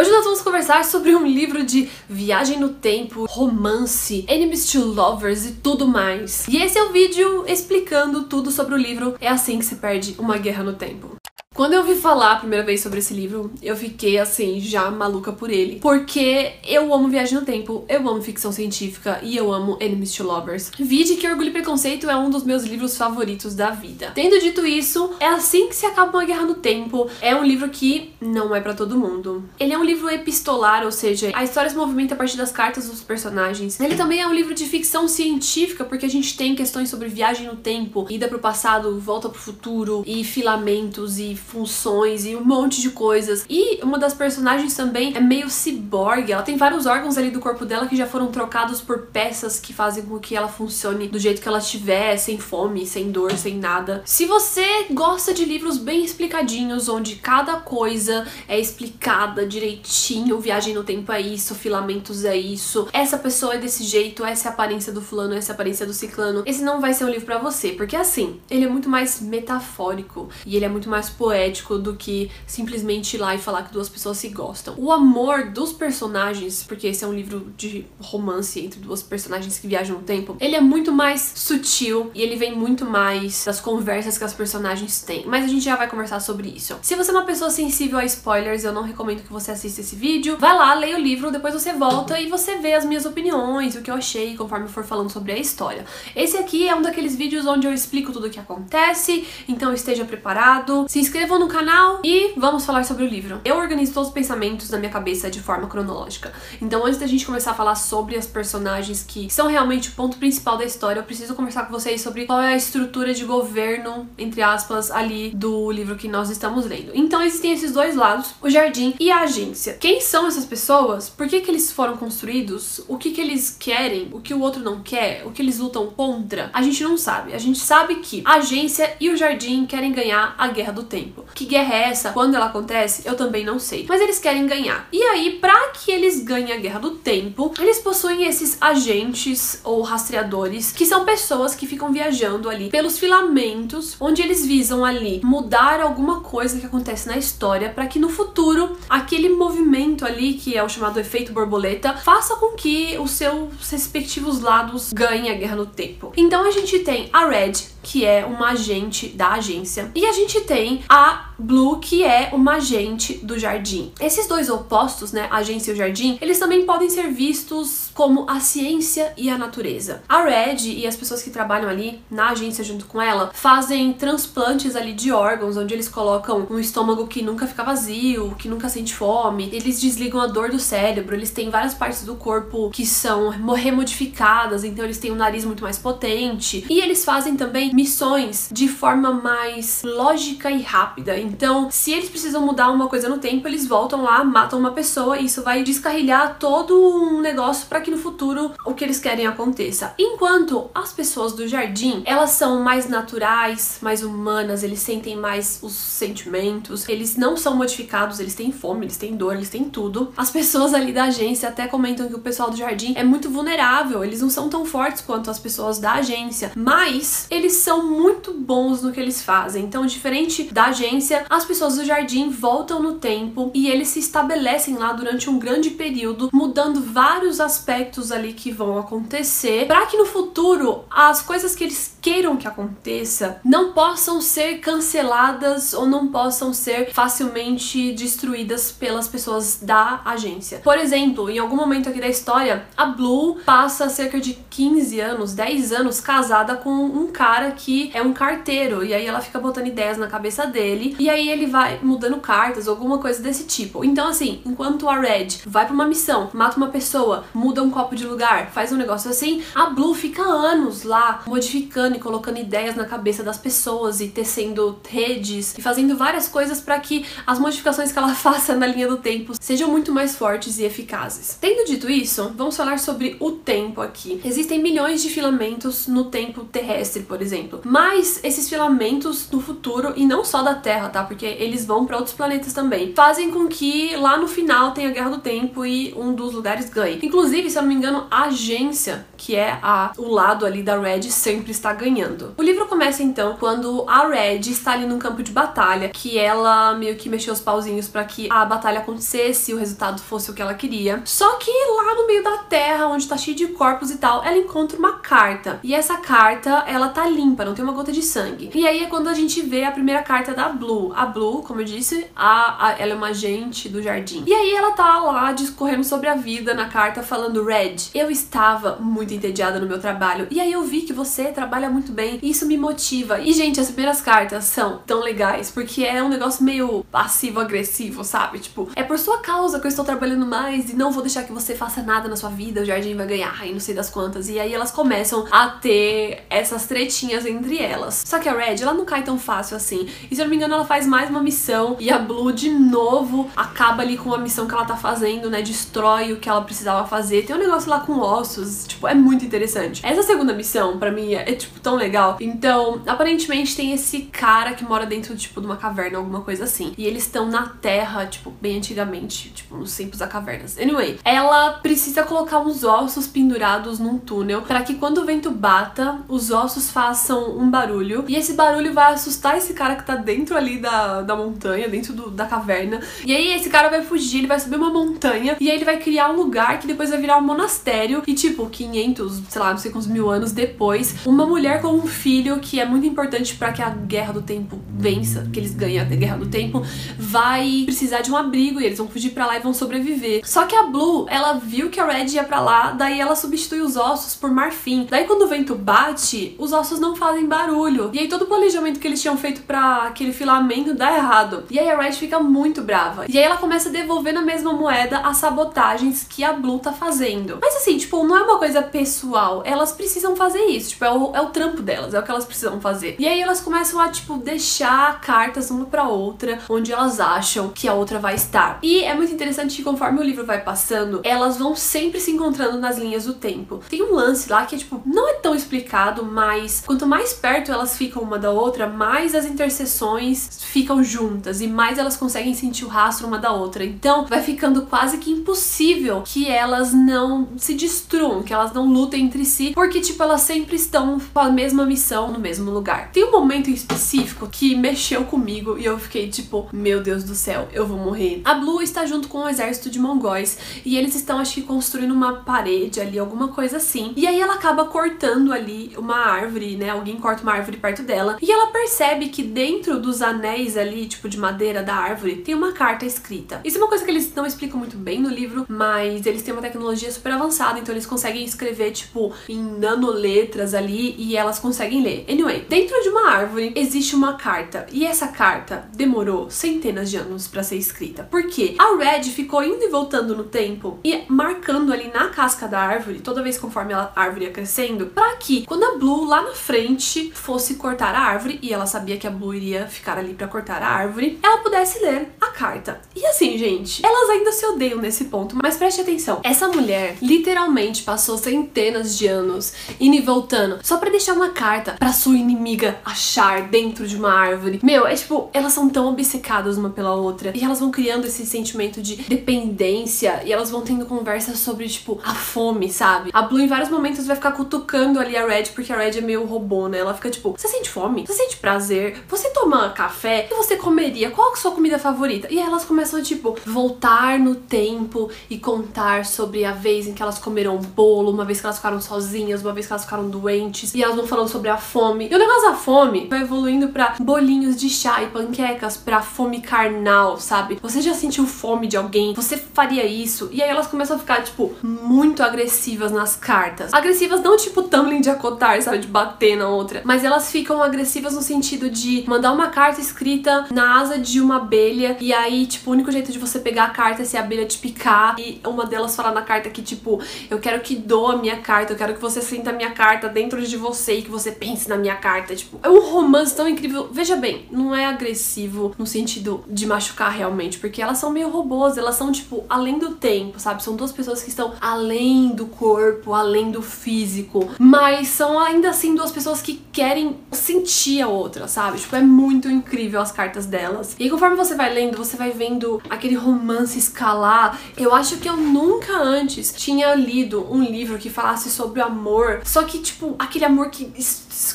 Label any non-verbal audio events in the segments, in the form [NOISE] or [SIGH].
Hoje nós vamos conversar sobre um livro de viagem no tempo, romance, enemies to lovers e tudo mais. E esse é o vídeo explicando tudo sobre o livro É Assim que se perde uma guerra no tempo. Quando eu ouvi falar a primeira vez sobre esse livro, eu fiquei assim, já maluca por ele. Porque eu amo Viagem no Tempo, eu amo ficção científica e eu amo Enemies to Lovers. Vide que Orgulho e Preconceito é um dos meus livros favoritos da vida. Tendo dito isso, é assim que se acaba uma guerra no tempo. É um livro que não é para todo mundo. Ele é um livro epistolar, ou seja, a história se movimenta a partir das cartas dos personagens. Ele também é um livro de ficção científica, porque a gente tem questões sobre viagem no tempo, ida pro passado, volta pro futuro e filamentos e funções e um monte de coisas. E uma das personagens também é meio ciborgue, ela tem vários órgãos ali do corpo dela que já foram trocados por peças que fazem com que ela funcione do jeito que ela estiver, sem fome, sem dor, sem nada. Se você gosta de livros bem explicadinhos, onde cada coisa é explicada direitinho, viagem no tempo é isso, filamentos é isso, essa pessoa é desse jeito, essa é a aparência do fulano, essa é a aparência do ciclano, esse não vai ser um livro para você, porque assim, ele é muito mais metafórico e ele é muito mais poético poético do que simplesmente ir lá e falar que duas pessoas se gostam. O amor dos personagens, porque esse é um livro de romance entre duas personagens que viajam no tempo, ele é muito mais sutil e ele vem muito mais das conversas que as personagens têm. Mas a gente já vai conversar sobre isso. Se você é uma pessoa sensível a spoilers, eu não recomendo que você assista esse vídeo. Vai lá, leia o livro, depois você volta e você vê as minhas opiniões, o que eu achei, conforme eu for falando sobre a história. Esse aqui é um daqueles vídeos onde eu explico tudo o que acontece, então esteja preparado. Se inscreva inscrevam no canal e vamos falar sobre o livro. Eu organizo todos os pensamentos na minha cabeça de forma cronológica. Então antes da gente começar a falar sobre as personagens que são realmente o ponto principal da história, eu preciso conversar com vocês sobre qual é a estrutura de governo, entre aspas, ali do livro que nós estamos lendo. Então existem esses dois lados, o jardim e a agência. Quem são essas pessoas? Por que, que eles foram construídos? O que, que eles querem? O que o outro não quer? O que eles lutam contra? A gente não sabe. A gente sabe que a agência e o jardim querem ganhar a guerra do tempo tempo. Que guerra é essa? Quando ela acontece? Eu também não sei. Mas eles querem ganhar. E aí, para que eles ganhem a guerra do tempo, eles possuem esses agentes ou rastreadores, que são pessoas que ficam viajando ali pelos filamentos, onde eles visam ali mudar alguma coisa que acontece na história para que no futuro aquele movimento ali, que é o chamado efeito borboleta, faça com que os seus respectivos lados ganhem a guerra no tempo. Então a gente tem a Red, que é uma agente da agência, e a gente tem a Blue, que é uma agente do jardim. Esses dois opostos, né, agência e o jardim, eles também podem ser vistos como a ciência e a natureza. A Red e as pessoas que trabalham ali na agência junto com ela fazem transplantes ali de órgãos, onde eles colocam um estômago que nunca fica vazio, que nunca sente fome, eles desligam a dor do cérebro, eles têm várias partes do corpo que são remodificadas, então eles têm um nariz muito mais potente, e eles fazem também missões de forma mais lógica e rápida. Então, se eles precisam mudar uma coisa no tempo, eles voltam lá, matam uma pessoa e isso vai descarrilhar todo um negócio para que no futuro o que eles querem aconteça. Enquanto as pessoas do jardim, elas são mais naturais, mais humanas, eles sentem mais os sentimentos, eles não são modificados, eles têm fome, eles têm dor, eles têm tudo. As pessoas ali da agência até comentam que o pessoal do jardim é muito vulnerável, eles não são tão fortes quanto as pessoas da agência, mas eles são muito bons no que eles fazem. Então, diferente da agência, as pessoas do jardim voltam no tempo e eles se estabelecem lá durante um grande período, mudando vários aspectos ali que vão acontecer, para que no futuro as coisas que eles queiram que aconteça não possam ser canceladas ou não possam ser facilmente destruídas pelas pessoas da agência. Por exemplo, em algum momento aqui da história, a Blue passa cerca de 15 anos, 10 anos casada com um cara que é um carteiro e aí ela fica botando ideias na cabeça dele e aí ele vai mudando cartas, alguma coisa desse tipo. Então, assim, enquanto a Red vai pra uma missão, mata uma pessoa, muda um copo de lugar, faz um negócio assim, a Blue fica anos lá modificando e colocando ideias na cabeça das pessoas e tecendo redes e fazendo várias coisas para que as modificações que ela [LAUGHS] faça na linha do tempo sejam muito mais fortes e eficazes. Tendo dito isso, vamos falar sobre o tempo aqui. Existem milhões de filamentos no tempo terrestre, por exemplo exemplo. Mas esses filamentos no futuro, e não só da Terra, tá? Porque eles vão para outros planetas também, fazem com que lá no final tenha a Guerra do Tempo e um dos lugares ganhe. Inclusive, se eu não me engano, a agência, que é a, o lado ali da Red, sempre está ganhando. O livro começa então quando a Red está ali num campo de batalha, que ela meio que mexeu os pauzinhos para que a batalha acontecesse, o resultado fosse o que ela queria. Só que lá no meio da terra, onde tá cheio de corpos e tal, ela encontra uma carta. E essa carta, ela tá limpa, não tem uma gota de sangue. E aí é quando a gente vê a primeira carta da Blue. A Blue, como eu disse, a, a, ela é uma agente do jardim. E aí ela tá lá discorrendo sobre a vida na carta, falando: Red, eu estava muito entediada no meu trabalho. E aí eu vi que você trabalha muito bem. E isso me motiva. E, gente, as primeiras cartas são tão legais, porque é um negócio meio passivo-agressivo, sabe? Tipo, é por sua causa que eu estou trabalhando mais e não vou deixar que você faça nada na sua vida, o jardim vai ganhar, e não sei das quantas. E aí elas começam a ter essas tretinhas entre elas. Só que a Red, ela não cai tão fácil assim. E se eu não me engano, ela faz mais uma missão e a Blue, de novo, acaba ali com a missão que ela tá fazendo, né? Destrói o que ela precisava fazer. Tem um negócio lá com ossos, tipo, é muito interessante. Essa segunda missão, para mim, é, é, tipo, tão legal. Então, aparentemente tem esse cara que mora dentro, tipo, de uma caverna, alguma coisa assim. E eles estão na Terra, tipo, bem antigamente, tipo, nos tempos da cavernas. Anyway, ela precisa colocar uns ossos pendurados num túnel para que quando o vento bata, os ossos façam um barulho. E esse barulho vai assustar esse cara que tá dentro ali da, da montanha, dentro do, da caverna. E aí esse cara vai fugir, ele vai subir uma montanha e aí ele vai criar um lugar que depois vai virar um monastério. E tipo, 500, sei lá, não sei quantos mil anos depois, uma mulher com um filho que é muito importante para que a Guerra do Tempo vença, que eles ganhem a Guerra do Tempo, vai precisar de um abrigo e eles vão fugir para lá e vão sobreviver. Só que a Blue, ela viu que a Red ia para lá, daí ela substitui os ossos por marfim. Daí quando o vento bate, os ossos não fazem barulho. E aí todo o planejamento que eles tinham feito para aquele filamento dá errado. E aí a Red fica muito brava. E aí ela começa a devolver na mesma moeda as sabotagens que a Blue tá fazendo. Mas assim, tipo, não é uma coisa pessoal. Elas precisam fazer isso. Tipo, é o, é o trampo delas, é o que elas precisam fazer. E aí elas começam a, tipo, deixar cartas uma pra outra, onde elas acham que a outra vai estar. E é muito interessante que conforme o livro vai passando, elas vão sempre se encontrando nas linhas do tempo. Tem um lance lá que é, tipo, não é tão explicado, mas quanto mais perto elas ficam uma da outra, mais as interseções ficam juntas e mais elas conseguem sentir o rastro uma da outra. Então vai ficando quase que impossível que elas não se destruam, que elas não lutem entre si, porque, tipo, elas sempre estão mesma missão no mesmo lugar. Tem um momento em específico que mexeu comigo e eu fiquei tipo, meu Deus do céu, eu vou morrer. A Blue está junto com um exército de mongóis e eles estão, acho que, construindo uma parede ali, alguma coisa assim. E aí ela acaba cortando ali uma árvore, né? Alguém corta uma árvore perto dela e ela percebe que dentro dos anéis ali, tipo de madeira da árvore, tem uma carta escrita. Isso é uma coisa que eles não explicam muito bem no livro, mas eles têm uma tecnologia super avançada, então eles conseguem escrever, tipo, em nanoletras ali e elas conseguem ler. Anyway, dentro de uma árvore existe uma carta e essa carta demorou centenas de anos para ser escrita. Porque a Red ficou indo e voltando no tempo e marcando ali na casca da árvore, toda vez conforme a árvore ia crescendo, para que quando a Blue lá na frente fosse cortar a árvore e ela sabia que a Blue iria ficar ali para cortar a árvore, ela pudesse ler a carta. E assim, gente, elas ainda se odeiam nesse ponto, mas preste atenção. Essa mulher literalmente passou centenas de anos indo e voltando só para deixar uma carta para sua inimiga achar dentro de uma árvore. Meu, é tipo, elas são tão obcecadas uma pela outra e elas vão criando esse sentimento de dependência e elas vão tendo conversas sobre, tipo, a fome, sabe? A Blue em vários momentos vai ficar cutucando ali a Red porque a Red é meio robô, né? Ela fica tipo, você sente fome? Você sente prazer? Você toma café? O que você comeria? Qual é a sua comida favorita? E aí elas começam tipo, voltar no tempo e contar sobre a vez em que elas comeram bolo, uma vez que elas ficaram sozinhas, uma vez que elas ficaram doentes, e elas falando sobre a fome. E o negócio da fome vai evoluindo pra bolinhos de chá e panquecas, pra fome carnal, sabe? Você já sentiu fome de alguém? Você faria isso? E aí elas começam a ficar, tipo, muito agressivas nas cartas. Agressivas não tipo tumbling de acotar, sabe? De bater na outra. Mas elas ficam agressivas no sentido de mandar uma carta escrita na asa de uma abelha, e aí, tipo, o único jeito de você pegar a carta é se a abelha te picar, e uma delas fala na carta que, tipo, eu quero que doa a minha carta, eu quero que você sinta a minha carta dentro de você e que você pense na minha carta. Tipo, é um romance tão incrível. Veja bem, não é agressivo no sentido de machucar realmente, porque elas são meio robôs, elas são, tipo, além do tempo, sabe? São duas pessoas que estão além do corpo, além do físico, mas são ainda assim duas pessoas que querem sentir a outra, sabe? Tipo, é muito incrível as cartas delas. E conforme você vai lendo, você vai vendo aquele romance escalar. Eu acho que eu nunca antes tinha lido um livro que falasse sobre o amor, só que, tipo, aquele amor que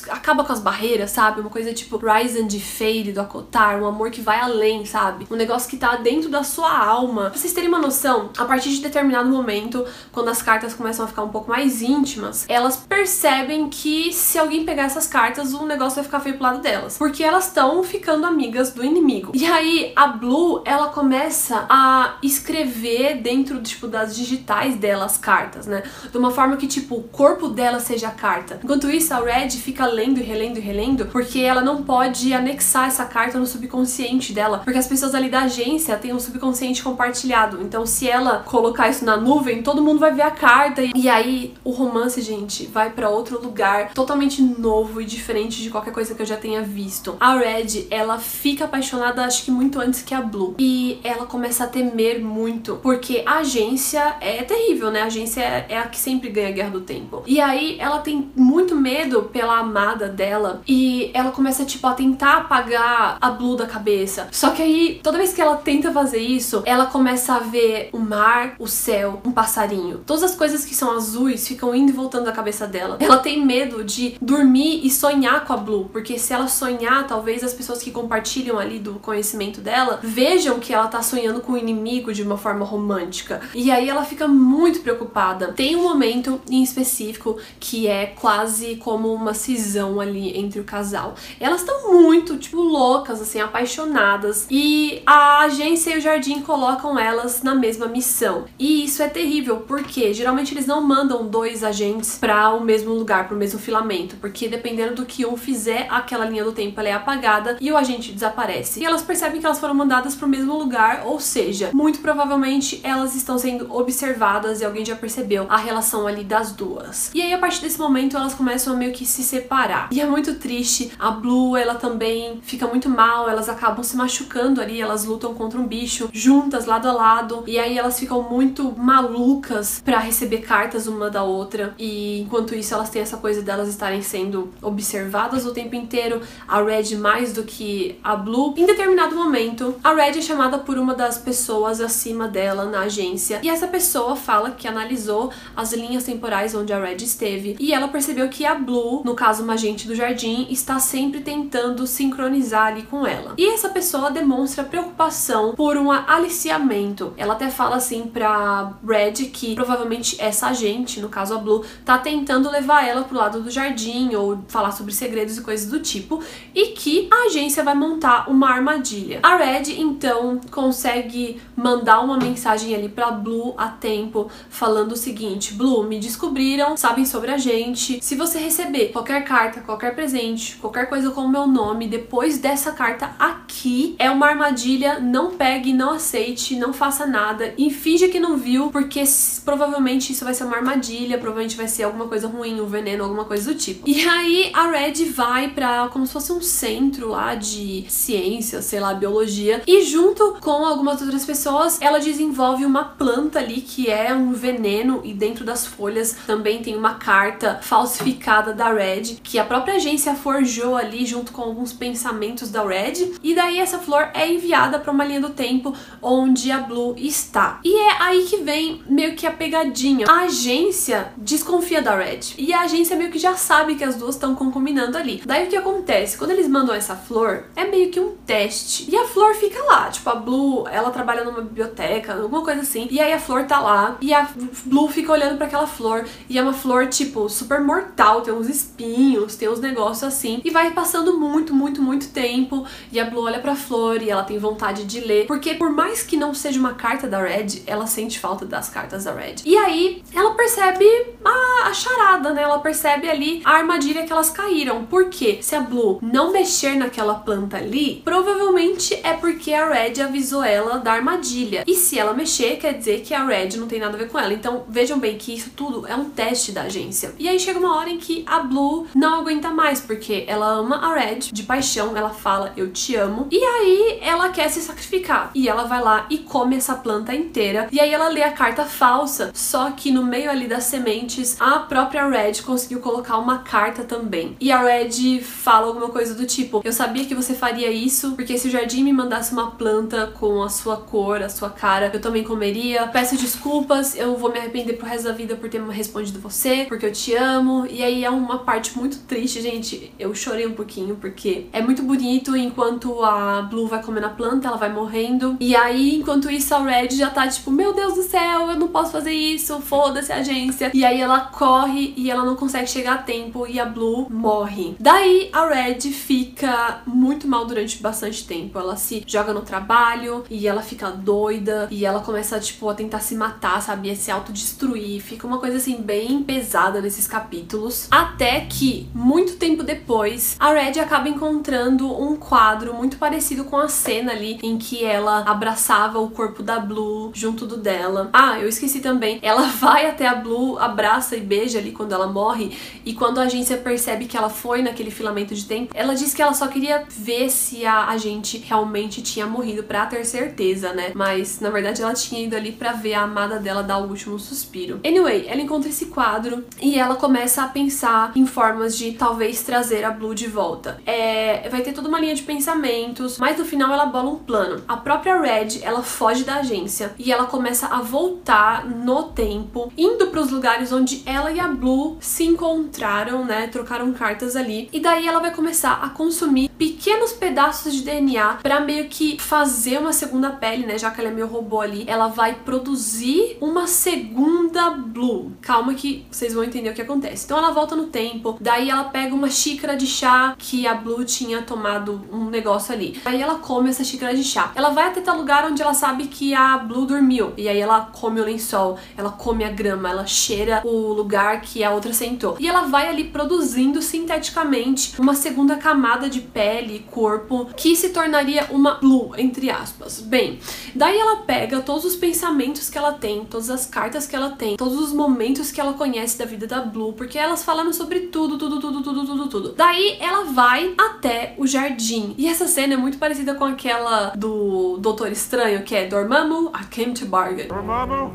acaba com as barreiras, sabe? Uma coisa tipo Rise and Fade do Akotar, um amor que vai além, sabe? Um negócio que tá dentro da sua alma. Pra vocês terem uma noção, a partir de determinado momento, quando as cartas começam a ficar um pouco mais íntimas, elas percebem que se alguém pegar essas cartas, o negócio vai ficar feio pro lado delas. Porque elas estão ficando amigas do inimigo. E aí, a Blue, ela começa a escrever dentro, tipo, das digitais dela as cartas, né? De uma forma que, tipo, o corpo dela seja a carta. Enquanto isso, a Red fica lendo e relendo e relendo, porque ela não pode anexar essa carta no subconsciente dela, porque as pessoas ali da agência têm um subconsciente compartilhado. Então, se ela colocar isso na nuvem, todo mundo vai ver a carta e aí o romance, gente, vai para outro lugar totalmente novo e diferente de qualquer coisa que eu já tenha visto. A Red, ela fica apaixonada acho que muito antes que a Blue. E ela começa a temer muito, porque a agência é terrível, né? A agência é a que sempre ganha a guerra do tempo. E aí ela tem muito medo pela amada dela e ela começa, tipo, a tentar apagar a Blue da cabeça. Só que aí, toda vez que ela tenta fazer isso, ela começa a ver o mar, o céu, um passarinho. Todas as coisas que são azuis ficam indo e voltando da cabeça dela. Ela tem medo de dormir e sonhar com a Blue, porque se ela sonhar, talvez as pessoas que compartilham ali do conhecimento dela vejam que ela tá sonhando com o inimigo de uma forma romântica. E aí ela fica muito preocupada. Tem um momento em específico que é quase como uma cisão ali entre o casal. Elas estão muito, tipo, loucas, assim, apaixonadas. E a agência e o jardim colocam elas na mesma missão. E isso é terrível, porque geralmente eles não mandam dois agentes para o mesmo lugar, para o mesmo filamento, porque dependendo do que um fizer, aquela linha do tempo ela é apagada e o agente desaparece. E elas percebem que elas foram mandadas para o mesmo lugar, ou seja, muito provavelmente elas estão sendo observadas e alguém já percebeu a relação ali das duas. E aí a partir desse momento elas começam a meio que se separar. E é muito triste. A Blue, ela também fica muito mal, elas acabam se machucando ali, elas lutam contra um bicho juntas, lado a lado. E aí elas ficam muito malucas para receber cartas uma da outra. E enquanto isso, elas têm essa coisa delas estarem sendo observadas o tempo inteiro. A Red mais do que a Blue. Em determinado momento, a Red é chamada por uma das pessoas acima dela na agência. E essa pessoa fala que analisou as linhas temporais onde a Red esteve. E ela percebeu que a Blue, no caso uma agente do jardim, está sempre tentando sincronizar ali com ela. E essa pessoa demonstra preocupação por um aliciamento. Ela até fala assim pra Red que provavelmente essa agente, no caso a Blue, tá tentando levar ela pro lado do jardim ou falar sobre segredos e coisas do tipo, e que a agência vai montar uma armadilha. A Red então consegue mandar uma mensagem ali pra Blue a tempo, falando o seguinte: Blue, me descobriram, sabem sobre a gente. Se você receber qualquer carta, qualquer presente, qualquer coisa com o meu nome depois dessa carta aqui, é uma armadilha, não pegue, não aceite, não faça nada e finge que não viu, porque provavelmente isso vai ser uma armadilha, provavelmente vai ser alguma coisa ruim, um veneno, alguma coisa do tipo. E aí a Red vai pra como se fosse um centro lá de ciência, sei lá, biologia, e junto com algumas outras pessoas, ela desenvolve uma planta ali que é um veneno e dentro das folhas também tem uma carta falsificada da Red, que a própria agência forjou ali junto com alguns pensamentos da Red, e daí essa flor é enviada para uma linha do tempo onde a Blue está. E é aí que vem meio que a pegadinha. A agência desconfia da Red, e a agência meio que já sabe que as duas estão concombinando ali. Daí o que acontece? Quando eles mandam essa flor, é meio que um teste. E a flor fica lá, tipo, a Blue, ela trabalha numa biblioteca, alguma coisa assim, e aí a flor tá lá, e a Blue fica olhando para aquela flor, e é uma flor, tipo, super mortal, tem uns espinhos, tem uns negócios assim, e vai passando muito, muito, muito tempo, e a Blue olha pra flor e ela tem vontade de ler, porque por mais que não seja uma carta da Red, ela sente falta das cartas da Red. E aí ela percebe a, a charada, né? Ela percebe ali a armadilha que elas caíram. Porque se a Blue não mexer naquela planta ali, provavelmente é porque a Red avisou ela da armadilha. E se ela mexer, quer dizer que a Red não tem nada a ver com ela. Então vejam bem que isso tudo é um teste da agência. E aí chega uma hora em que a Blue Não aguenta mais, porque ela ama a Red de paixão, ela fala eu te amo, e aí ela quer se sacrificar. E ela vai lá e come essa planta inteira. E aí ela lê a carta falsa, só que no meio ali das sementes, a própria Red conseguiu colocar uma carta também. E a Red fala alguma coisa do tipo: Eu sabia que você faria isso, porque se o jardim me mandasse uma planta com a sua cor, a sua cara, eu também comeria. Peço desculpas, eu vou me arrepender pro resto da vida por ter respondido você, porque eu te amo. E aí é uma parte muito triste, gente. Eu chorei um pouquinho, porque é muito bonito enquanto a Blue vai comendo a planta, ela vai morrendo. E aí, enquanto isso, a Red já tá tipo, meu Deus do céu, eu não posso fazer isso, foda-se a agência. E aí ela corre e ela não consegue chegar a tempo e a Blue morre. Daí a Red fica muito mal durante bastante tempo. Ela se joga no trabalho e ela fica doida e ela começa, tipo, a tentar se matar, sabe? A se autodestruir. Fica uma coisa assim bem pesada nesses capítulos. Até que, muito tempo depois, a Red acaba encontrando um quadro muito parecido com a cena ali em que ela abraçava o corpo da Blue junto do dela. Ah, eu esqueci também. Ela [LAUGHS] vai até a Blue, abraça e beija ali quando ela morre. E quando a agência percebe que ela foi naquele filamento de tempo, ela diz que ela só queria ver se a agente realmente tinha morrido para ter certeza, né? Mas na verdade ela tinha ido ali para ver a amada dela dar o último suspiro. Anyway, ela encontra esse quadro e ela começa a pensar em formas de talvez trazer a Blue de volta. É, vai ter toda uma linha de pensamentos, mas no final ela bola um plano. A própria Red, ela foge da agência e ela começa a voltar no tempo, indo para os lugares onde ela e a Blue se encontraram, né? Trocaram cartas ali. E daí ela vai começar a consumir pequenos pedaços de DNA para meio que fazer uma segunda pele, né? Já que ela é meio robô ali, ela vai produzir uma segunda Blue. Calma que vocês vão entender o que acontece. Então ela volta no tempo, daí ela pega uma xícara de chá que a Blue tinha tomado um negócio ali. Aí ela come essa xícara de chá. Ela vai até tal lugar onde ela sabe que a Blue dormiu. E aí ela come o lençol, ela come a grama, ela cheira o lugar que a outra sentou. E ela vai ali produzindo sinteticamente uma segunda camada de pele, corpo, que se tornaria uma Blue, entre aspas. Bem, daí ela pega todos os pensamentos que ela tem, todas as cartas que ela tem, todos os momentos que ela conhece da vida da Blue, porque elas falaram sobre tudo, tudo, tudo, tudo, tudo, tudo. Daí ela vai até o jardim. E essa cena é muito parecida com aquela do Doutor Estranho, que é Dormammu, I came to bargain. Dormammu,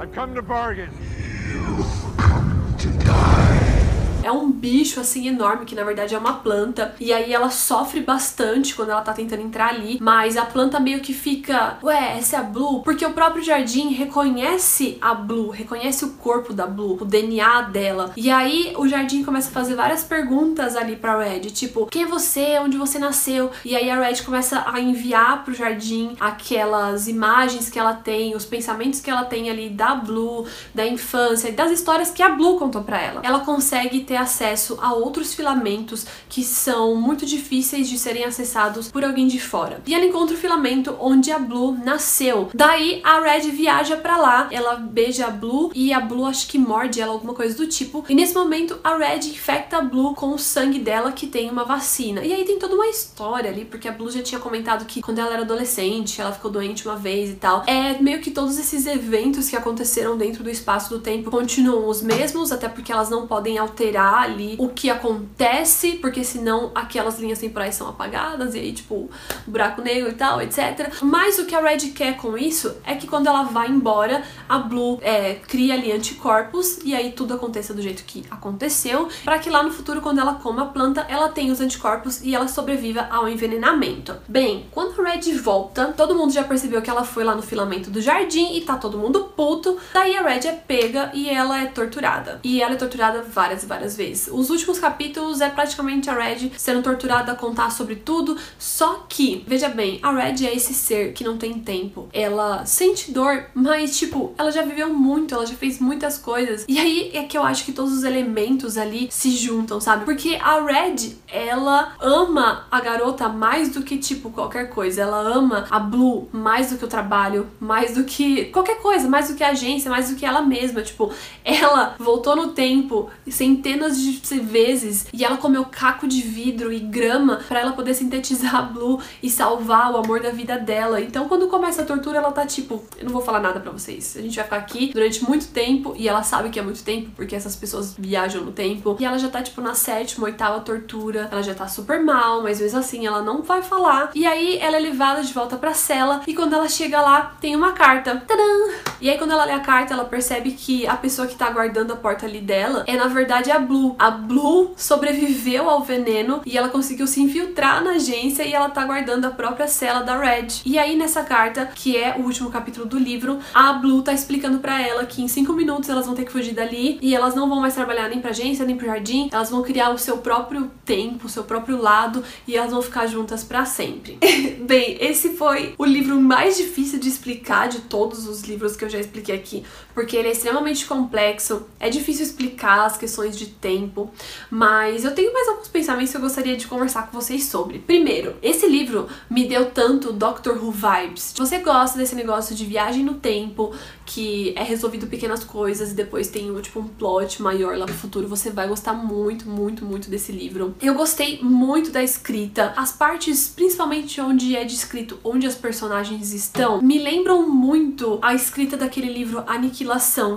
I've come to bargain. É um bicho assim enorme que na verdade é uma planta e aí ela sofre bastante quando ela tá tentando entrar ali, mas a planta meio que fica, ué, essa é a Blue, porque o próprio jardim reconhece a Blue, reconhece o corpo da Blue, o DNA dela. E aí o jardim começa a fazer várias perguntas ali pra Red, tipo, quem é você? Onde você nasceu? E aí a Red começa a enviar pro jardim aquelas imagens que ela tem, os pensamentos que ela tem ali da Blue, da infância, das histórias que a Blue contou pra ela. Ela consegue ter ter acesso a outros filamentos que são muito difíceis de serem acessados por alguém de fora. E ela encontra o filamento onde a Blue nasceu. Daí a Red viaja para lá, ela beija a Blue e a Blue acho que morde ela, alguma coisa do tipo. E nesse momento a Red infecta a Blue com o sangue dela que tem uma vacina. E aí tem toda uma história ali, porque a Blue já tinha comentado que quando ela era adolescente, ela ficou doente uma vez e tal. É meio que todos esses eventos que aconteceram dentro do espaço do tempo continuam os mesmos, até porque elas não podem alterar ali o que acontece, porque senão aquelas linhas temporais são apagadas e aí, tipo, buraco negro e tal, etc. Mas o que a Red quer com isso é que quando ela vai embora, a Blue é, cria ali anticorpos e aí tudo aconteça do jeito que aconteceu, para que lá no futuro, quando ela coma a planta, ela tenha os anticorpos e ela sobreviva ao envenenamento. Bem, quando a Red volta, todo mundo já percebeu que ela foi lá no filamento do jardim e tá todo mundo puto. Daí a Red é pega e ela é torturada. E ela é torturada várias e várias vezes. Os últimos capítulos é praticamente a Red sendo torturada a contar sobre tudo, só que, veja bem, a Red é esse ser que não tem tempo. Ela sente dor, mas, tipo, ela já viveu muito, ela já fez muitas coisas. E aí é que eu acho que todos os elementos ali se juntam, sabe? Porque a Red, ela ama a garota mais do que, tipo, qualquer coisa. Ela ama a Blue mais do que o trabalho, mais do que qualquer coisa, mais do que a agência, mais do que ela mesma. Tipo, ela voltou no tempo centenas de vezes e ela comeu caco de vidro e grama para ela poder sintetizar a Blue e salvar o amor da vida dela. Então, quando começa a tortura, ela tá tipo, eu não vou falar nada para vocês. a gente vai ficar aqui durante muito tempo, e ela sabe que é muito tempo, porque essas pessoas viajam no tempo, e ela já tá, tipo, na sétima, oitava tortura, ela já tá super mal, mas mesmo assim ela não vai falar, e aí ela é levada de volta pra cela, e quando ela chega lá, tem uma carta. E aí quando ela lê a carta, ela percebe que a pessoa que tá guardando a porta ali dela é, na verdade, a Blue. A Blue sobreviveu ao veneno, e ela conseguiu se infiltrar na agência, e ela tá guardando a própria cela da Red. E aí nessa carta, que é o último capítulo do livro, a Blue tá explicando para ela que em cinco minutos elas vão ter que fugir dali e elas não vão mais trabalhar nem pra agência, nem pro jardim, elas vão criar o seu próprio tempo, o seu próprio lado e elas vão ficar juntas para sempre. [LAUGHS] Bem, esse foi o livro mais difícil de explicar de todos os livros que eu já expliquei aqui, porque ele é extremamente complexo, é difícil explicar as questões de tempo, mas eu tenho mais alguns pensamentos que eu gostaria de conversar com vocês sobre. Primeiro, esse livro me deu tanto Doctor Who vibes. Se você gosta desse negócio de viagem no tempo, que é resolvido pequenas coisas e depois tem tipo um plot maior lá no futuro, você vai gostar muito, muito, muito desse livro. Eu gostei muito da escrita. As partes, principalmente onde é descrito onde as personagens estão, me lembram muito a escrita daquele livro Aniquilação,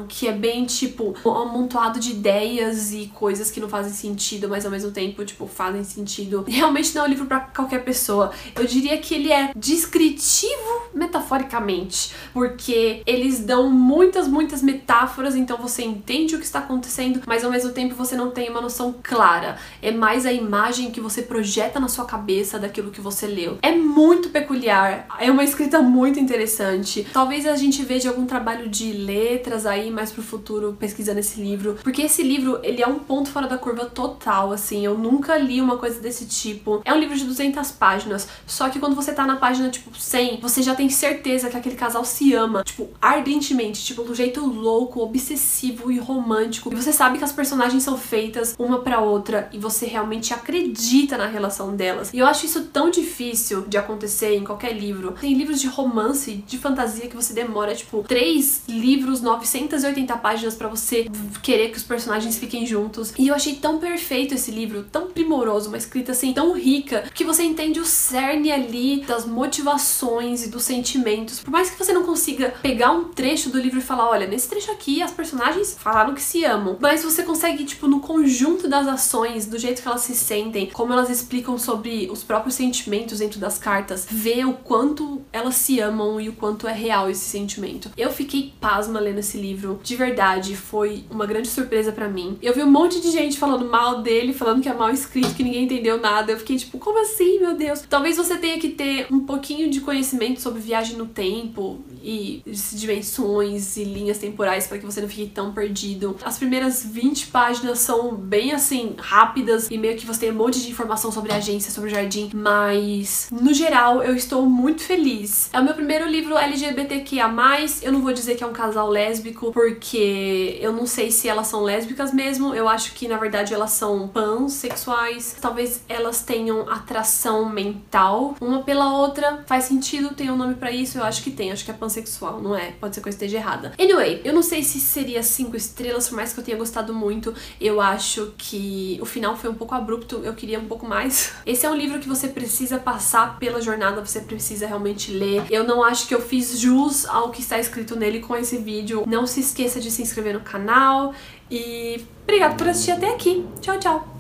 que é bem tipo um amontoado de ideias e coisas que não fazem sentido, mas ao mesmo tempo, tipo, fazem sentido. Realmente não é um livro para qualquer pessoa. Eu diria que ele é descritivo metaforicamente, porque eles dão muitas, muitas metáforas, então você entende o que está acontecendo, mas ao mesmo tempo você não tem uma noção clara. É mais a imagem que você projeta na sua cabeça daquilo que você leu. É muito peculiar, é uma escrita muito interessante. Talvez a gente veja algum trabalho de letras aí mais pro futuro pesquisando esse livro, porque esse livro, ele é um ponto fora da curva total, assim, eu nunca li uma coisa desse tipo. É um livro de 200 páginas, só que quando você tá na página tipo 100, você já tem certeza que aquele casal se ama, tipo, ardentemente, tipo, do jeito louco, obsessivo e romântico. E você sabe que as personagens são feitas uma para outra e você realmente acredita na relação delas. E eu acho isso tão difícil de acontecer em qualquer livro. Tem livros de romance, de fantasia que você demora, tipo, três livros, 980 páginas para você querer que os personagens fiquem juntos. E eu achei tão perfeito esse livro, tão primoroso, uma escrita assim tão rica, que você entende o cerne ali das motivações e dos sentimentos. Por mais que você não consiga pegar um trecho do livro e falar, olha, nesse trecho aqui as personagens falaram que se amam, mas você consegue, tipo, no conjunto das ações, do jeito que elas se sentem, como elas explicam sobre os próprios sentimentos dentro das cartas, ver o quanto elas se amam e o quanto é real esse sentimento. Eu fiquei pasma lendo esse livro, de verdade, foi uma grande surpresa para mim. Eu vi um monte de gente falando mal dele, falando que é mal escrito, que ninguém entendeu nada. Eu fiquei tipo, como assim, meu Deus? Talvez você tenha que ter um pouquinho de conhecimento sobre viagem no tempo e dimensões e linhas temporais para que você não fique tão perdido. As primeiras 20 páginas são bem assim rápidas e meio que você tem um monte de informação sobre a agência, sobre o jardim, mas no geral eu estou muito feliz. É o meu primeiro livro LGBTQIA+, eu não vou dizer que é um casal lésbico porque eu não sei se elas são lésbicas mesmo, eu acho que na verdade elas são pansexuais, talvez elas tenham atração mental uma pela outra, faz sentido, tem um nome para isso, eu acho que tem, acho que é pansexual, não é? Pode ser que eu esteja errada. Anyway, eu não sei se seria cinco estrelas, por mais que eu tenha gostado muito, eu acho que o final foi um pouco abrupto, eu queria um pouco mais. [LAUGHS] Esse é um livro que você precisa passar pela jornada, você precisa realmente ler. Eu não acho que eu fiz jus ao que está escrito nele com esse vídeo. Não se esqueça de se inscrever no canal e obrigado por assistir até aqui. Tchau, tchau!